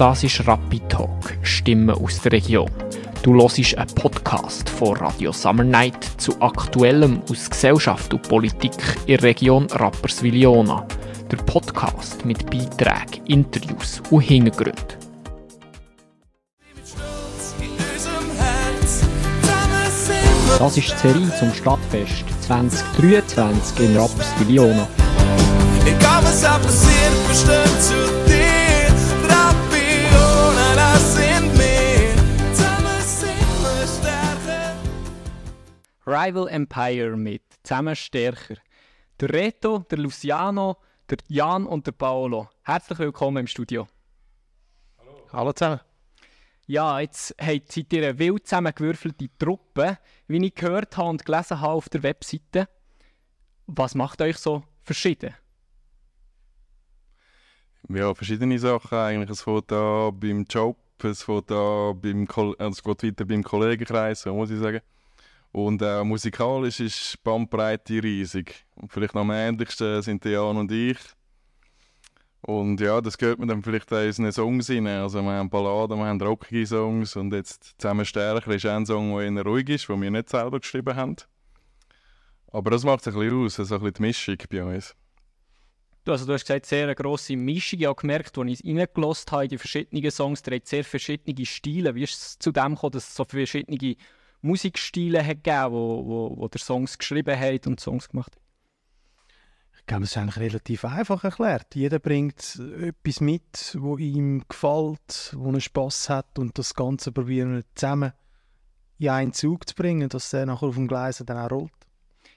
Das ist Rapid Talk, Stimmen aus der Region. Du hörst einen Podcast von Radio Summer Night zu Aktuellem aus Gesellschaft und Politik in der Region Rapperswil-Jona. Der Podcast mit Beiträgen, Interviews und Hintergründen. Das ist die Serie zum Stadtfest 2023 in Rapperswil-Jona. Egal was da passiert, bestimmt zu Rival Empire mit Zusammen stärker. Der Reto, der Luciano, der Jan und der Paolo. Herzlich willkommen im Studio. Hallo zusammen. Ja, jetzt seid ihr eine wild zusammengewürfelte Truppe, wie ich gehört habe und gelesen habe auf der Webseite. Was macht euch so verschieden? Ja, verschiedene Sachen eigentlich. Es fängt an beim Job, es fängt an beim Kol also es geht weiter beim Kollegenkreis, so muss ich sagen. Und auch musikalisch ist die Bandbreite riesig. Und vielleicht am ähnlichsten sind Jan und ich. Und ja, das gehört man dann vielleicht auch in unseren Songs rein. Also wir haben Balladen, wir haben rockige Songs und jetzt «Zusammen stärker» ist ein Song, der eher ruhig ist, den wir nicht selber geschrieben haben. Aber das macht es ein bisschen aus, so ein bisschen die Mischung bei uns. Du, also du hast gesagt, sehr eine grosse Mischung. Ich habe gemerkt, als ich reingelassen habe in die verschiedenen Songs, hat sehr verschiedene Stile. Wie ist es zu dem gekommen, dass es so verschiedene Musikstile hat gegeben, wo, wo, wo der Songs geschrieben hat und Songs gemacht hat? Ich glaube, es ist eigentlich relativ einfach erklärt. Jeder bringt etwas mit, wo ihm gefällt, wo er Spass hat und das Ganze probieren wir zusammen in einen Zug zu bringen, dass der nachher auf dem Gleis dann auch rollt.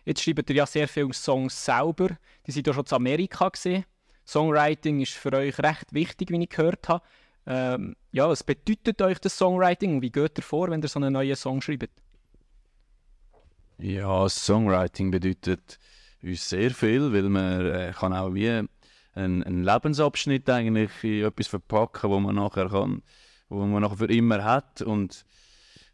Jetzt schreibt ihr ja sehr viele Songs selber. Die sind ja schon zu Amerika gesehen. Songwriting ist für euch recht wichtig, wie ich gehört habe. Ähm, ja, was bedeutet euch das Songwriting und wie geht ihr vor, wenn ihr so einen neuen Song schreibt? Ja, Songwriting bedeutet uns sehr viel, weil man äh, kann auch wie einen, einen Lebensabschnitt eigentlich in etwas verpacken, wo man nachher kann, wo man nachher für immer hat und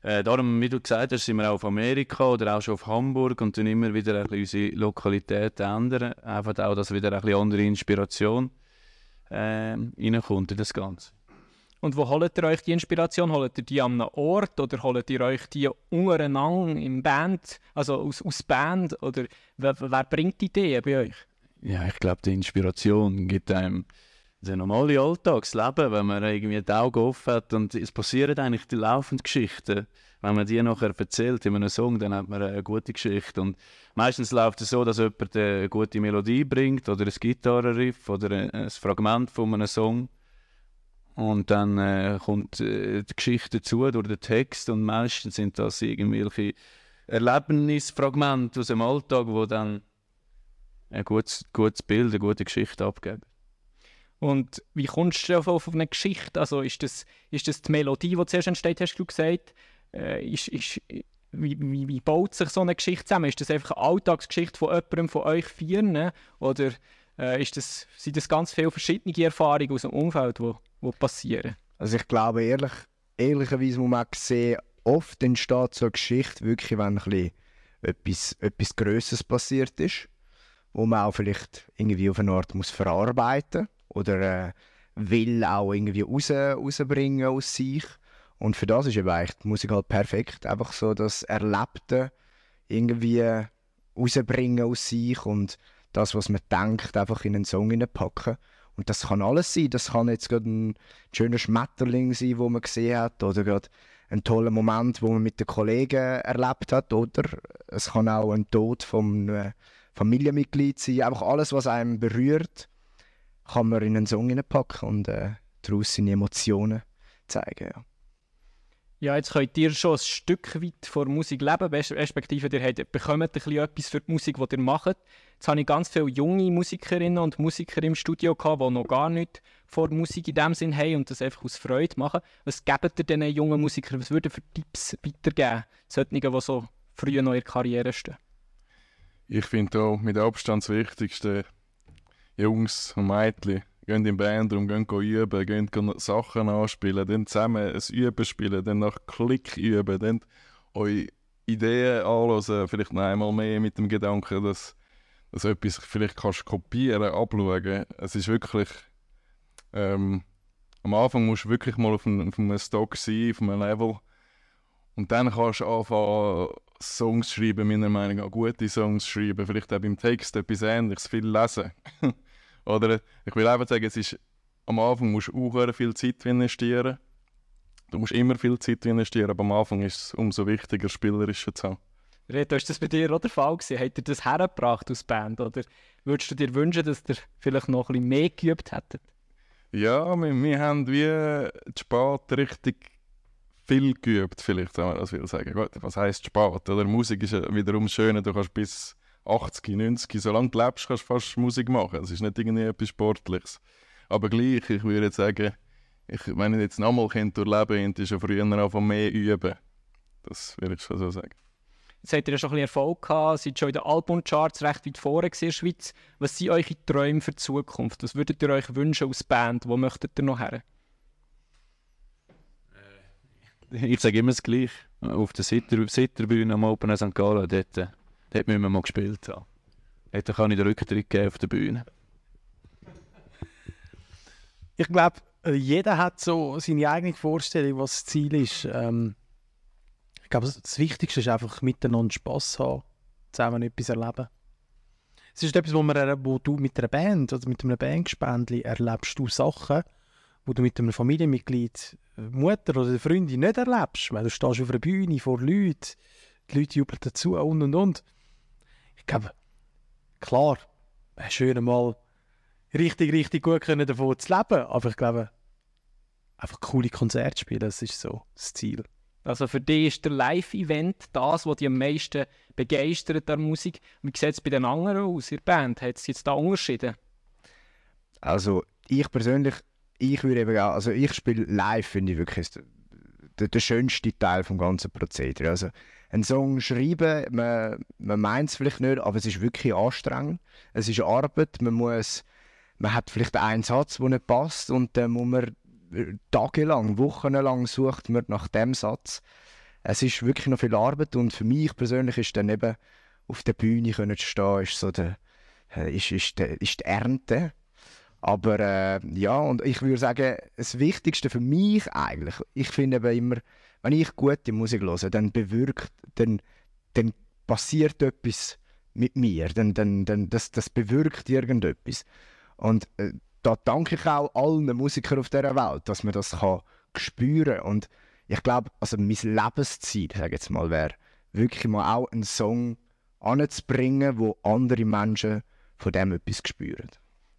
äh, darum, wie du gesagt hast, sind wir auch auf Amerika oder auch schon auf Hamburg und dann immer wieder ein bisschen unsere Lokalität ändern, einfach auch, dass wieder ein bisschen andere Inspiration äh, reinkommt in das Ganze. Und wo holt ihr euch die Inspiration? Holt ihr die an einem Ort oder holt ihr euch die untereinander im Band, also aus, aus Band? Oder wer, wer bringt die Ideen bei euch? Ja, ich glaube, die Inspiration gibt einem das normale Alltagsleben, wenn man irgendwie die Augen offen hat und es passieren eigentlich die laufenden Geschichten. Wenn man die nachher erzählt in einem Song, dann hat man eine gute Geschichte. Und meistens läuft es so, dass jemand eine gute Melodie bringt oder ein Gitarrenriff oder ein Fragment von einem Song. Und dann äh, kommt äh, die Geschichte dazu durch den Text und meistens sind das irgendwelche Erlebnisfragmente aus dem Alltag, wo dann ein gutes, gutes Bild, eine gute Geschichte abgeben. Und wie kommst du auf, auf eine Geschichte? Also ist das, ist das die Melodie, die zuerst entsteht, hast du gesagt? Äh, ist, ist, wie, wie, wie baut sich so eine Geschichte zusammen? Ist das einfach eine Alltagsgeschichte von jemandem von euch Vieren? Oder äh, ist das, sind das ganz viele verschiedene Erfahrungen aus dem Umfeld, die wo passieren? Also ich glaube ehrlich, ehrlicherweise muss man sehen, oft entsteht so eine Geschichte wirklich, wenn ein etwas, etwas Größeres passiert ist, wo man auch vielleicht irgendwie auf eine Art muss verarbeiten oder äh, will auch irgendwie raus, rausbringen aus sich. Und für das ist eben eigentlich die Musik halt perfekt. Einfach so das Erlebte irgendwie rausbringen aus sich und das, was man denkt, einfach in einen Song packen. Und das kann alles sein. Das kann jetzt gerade ein schöner Schmetterling sein, wo man gesehen hat, oder gerade ein toller Moment, wo man mit den Kollegen erlebt hat, oder es kann auch ein Tod vom äh, Familienmitglied sein. Einfach alles, was einem berührt, kann man in einen Song packen und äh, daraus seine Emotionen zeigen. Ja. Ja, jetzt könnt ihr schon ein Stück weit von der Musik leben, respektive ihr habt, bekommt ein bisschen etwas für die Musik, die ihr macht. Jetzt habe ich ganz viele junge Musikerinnen und Musiker im Studio, die noch gar nicht vor der Musik in dem Sinn haben und das einfach aus Freude machen. Was gebt ihr diesen jungen Musikern, was würdet für Tipps weitergeben? Solchen, die so früh noch in der Karriere stehen. Ich finde auch mit Abstand das Wichtigste, Jungs und Mädchen, gehen in Bandraum, gehen üben, gehen Sachen anspielen, dann zusammen ein Üben spielen, dann nach Klick üben, dann eure Ideen anhören, vielleicht noch einmal mehr mit dem Gedanken, dass, dass etwas vielleicht kannst kopieren, abschauen. Es ist wirklich, ähm, Am Anfang musst du wirklich mal auf einem, auf einem Stock sein, auf einem Level. Und dann kannst du anfangen, Songs schreiben, meiner Meinung nach gute Songs schreiben. Vielleicht auch beim Text etwas Ähnliches, viel lesen. Oder ich will einfach sagen, es ist, am Anfang musst du auch viel Zeit investieren. Du musst immer viel Zeit investieren, aber am Anfang ist es umso wichtiger, spielerischer zu haben. Reto, ist das bei dir auch der Fall gewesen? Hat dir das hergebracht aus Band? Oder würdest du dir wünschen, dass ihr vielleicht noch ein bisschen mehr geübt hättet? Ja, wir, wir haben wie spät richtig viel geübt, vielleicht, wenn man das will sagen. Gut, was heisst spät? Oder? Musik ist wiederum schön, du kannst bis 80, 90, solange du lebst, kannst du fast Musik machen. Es ist nicht irgendwie etwas Sportliches. Aber gleich, ich würde sagen, ich, wenn ich jetzt nochmal durchleben könnte, ist ja früher einfach mehr üben. Das würde ich schon so sagen. Jetzt habt ihr ja schon ein bisschen Erfolg gehabt, seid schon in den Albumcharts recht weit vorne in der Schweiz. Was sind eure Träume für die Zukunft? Was würdet ihr euch wünschen als Band? Wo möchtet ihr noch her? Ich sage immer das Gleiche. Auf der Sitter Sitterbühne am Open Air St. Gallen, dort, äh, dort müssen wir mal gespielt haben. Dort kann ich den Rücktritt geben auf der Bühne. Ich glaube, jeder hat so seine eigene Vorstellung, was das Ziel ist. Ähm, ich glaube, das Wichtigste ist einfach miteinander Spass haben, zusammen etwas erleben. Es ist etwas, wo, man, wo du mit einer Band oder mit einem Bandgespendli erlebst du Sachen, wo du mit einem Familienmitglied, äh, Mutter oder der Freundin nicht erlebst. Weil du stehst auf einer Bühne vor Leuten, die Leute jubeln dazu und und und. Ich glaube, klar, wäre schön mal richtig, richtig gut können davon zu leben, aber ich glaube, einfach coole Konzerte spielen, das ist so das Ziel. Also für dich ist der Live-Event das, was dich am meisten begeistert an der Musik. Wie sieht es bei den anderen aus, in der Band? Hat es jetzt da Unterschiede? Also ich persönlich, ich würde eben auch, also ich spiele live, finde ich wirklich der, der schönste Teil vom ganzen Prozedere. Also einen Song schreiben, man, man meint es vielleicht nicht, aber es ist wirklich anstrengend. Es ist Arbeit, man muss, man hat vielleicht einen Satz, der nicht passt und dann muss man äh, tagelang, wochenlang sucht man nach dem Satz. Es ist wirklich noch viel Arbeit und für mich persönlich ist dann eben auf der Bühne können zu stehen, ist so der, äh, ist, ist, der, ist die Ernte. Aber äh, ja, und ich würde sagen, das Wichtigste für mich eigentlich, ich finde eben immer, wenn ich gute Musik höre, dann bewirkt, dann, dann passiert etwas mit mir, dann, dann, dann, das, das bewirkt irgendetwas. Und äh, da danke ich auch allen Musikern auf dieser Welt, dass man das kann spüren Und ich glaube, also mein Lebensziel, sage jetzt mal, wäre wirklich mal auch einen Song anzubringen, wo andere Menschen von dem etwas spüren.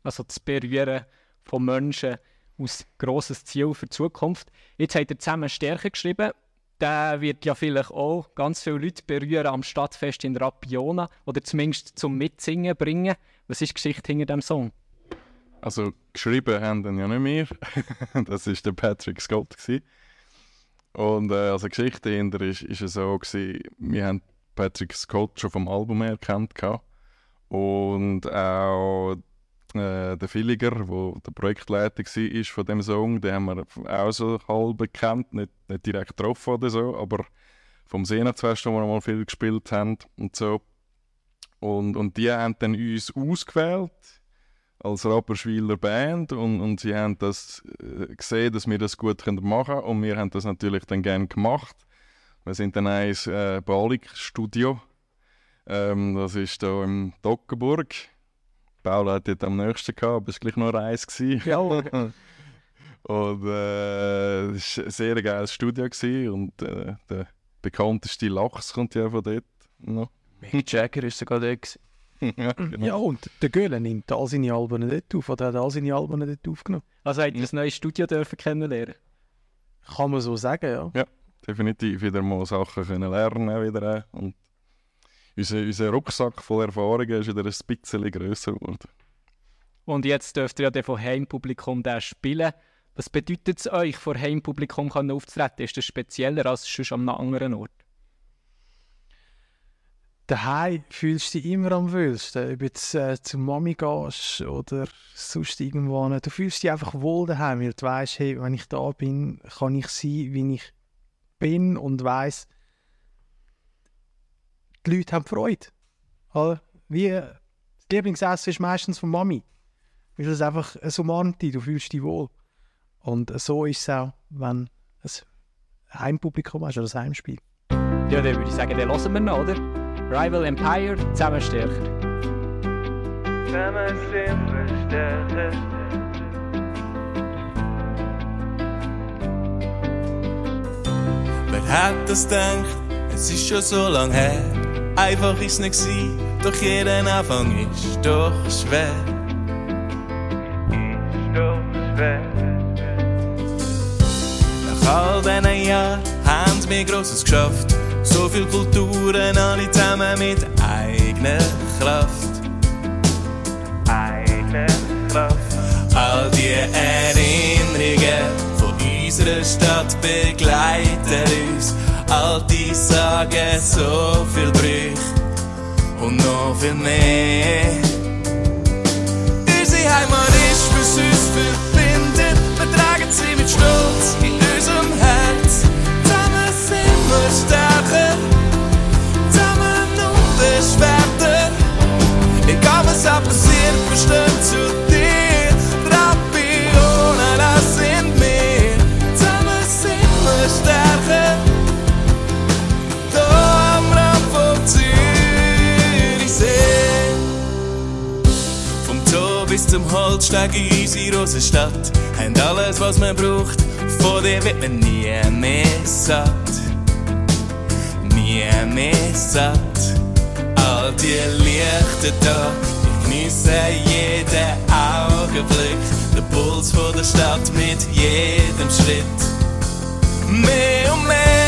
Also das Berühren von Menschen aus grosses Ziel für die Zukunft. Jetzt habt ihr zusammen Stärke geschrieben. Der wird ja vielleicht auch ganz viele Leute berühren am Stadtfest in Rapiona oder zumindest zum Mitsingen bringen. Was ist die Geschichte hinter dem Song? Also geschrieben haben den ja nicht wir. das war der Patrick Scott. Gewesen. Und äh, also die Geschichte dahinter ist, ist es so, gewesen, wir haben Patrick Scott schon vom Album her kennt. Und auch äh, der Villiger, der der Projektleiter war von dem Song, den haben wir auch so halb bekannt, nicht, nicht direkt getroffen oder so, aber vom Seenachtsfest, wo wir mal viel gespielt haben und so. Und, und die haben dann uns ausgewählt als Rapperschwiler Band und, und sie haben das äh, gesehen, dass wir das gut machen können und wir haben das natürlich dann gerne gemacht. Wir sind dann ins äh, Balik-Studio, ähm, das ist da im Dockenburg. Paul hat dort am nächsten gehabt, aber es war gleich Reise. gewesen. Ja. und äh, es war ein sehr geiles Studio gewesen und äh, der bekannteste Lachs kommt ja von dort noch. Mick Jagger ist sogar gewesen. ja, genau. Ja, und der Göhle nimmt all seine Alben dort auf, oder hat all seine Alben dort aufgenommen. Also habt ihr ein neues Studio dürfen kennenlernen? Kann man so sagen, ja. definitiv wieder mal Sachen können lernen wieder. äh. Und unser, unser Rucksack voll Erfahrungen ist wieder ein bisschen grösser geworden. Und jetzt dürft ihr ja von Heimpublikum den spielen. Was bedeutet es euch, vor Heimpublikum aufzutreten? Ist das spezieller als sonst an einem anderen Ort? Daheim fühlst du dich immer am wohlsten. Ob du jetzt äh, zu Mami gehst oder sonst irgendwo. Du fühlst dich einfach wohl daheim, weil du weißt, hey, wenn ich da bin, kann ich sein, wie ich bin und weiss, die Leute haben Freude. Oder? Wie das Lieblingsessen ist meistens von Mami. Weil es einfach es umarmt dich, du fühlst dich wohl. Und so ist es auch, wenn ein Heimpublikum hast oder ein Heimspiel. Ja, dann würde ich sagen, den hören wir noch, oder? Rival Empire, zusammen stärker. Zusammen sind wir stärker. Wer hat das gedacht? Es ist schon so lang her. Einfach ist nicht gsi, doch jeder Anfang ist doch schwer. Ist doch schwer. Nach all diesen Jahren haben wir Grosses geschafft. So viel Kulturen, alle zusammen mit eigener Kraft. Eigener Kraft. All die Erinnerungen von unserer Stadt begleiten uns. All die sagen so viel Brüche und noch viel mehr. Unsere Heimat ist fürs uns verbindet. Zum Holzsteg in unsere Rosenstadt haben alles, was man braucht. Von dir wird man nie mehr satt. Nie mehr satt. All die Lichter da, ich genieße jeden Augenblick. Der Puls von der Stadt mit jedem Schritt. Mehr und mehr.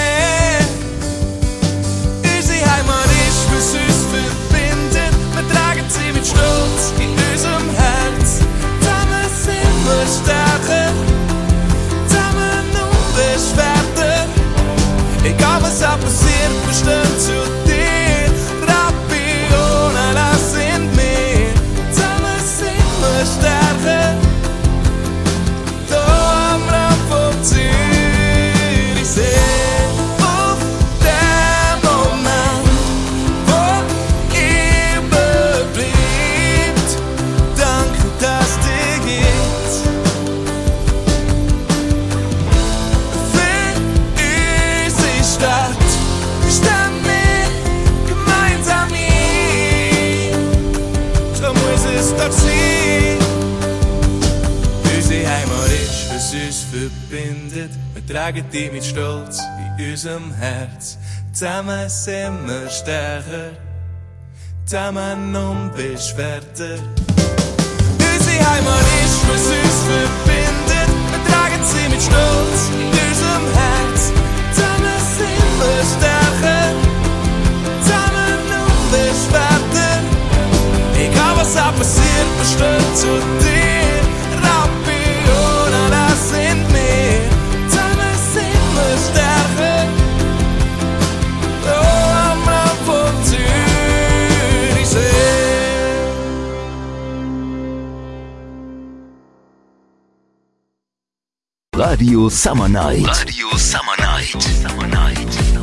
Uns verbindet. Wir tragen die mit Stolz in unserem Herz. Zusammen sind wir stärker, zusammen unbeschwerter. Unsere Heimat ist, was uns verbindet. Wir tragen sie mit Stolz in unserem Herz. Zusammen sind wir stärker, zusammen unbeschwerter. Egal was auch passiert, wir stehen zu dir. Radio Summer Night. Radio Summer Night. Summer Night.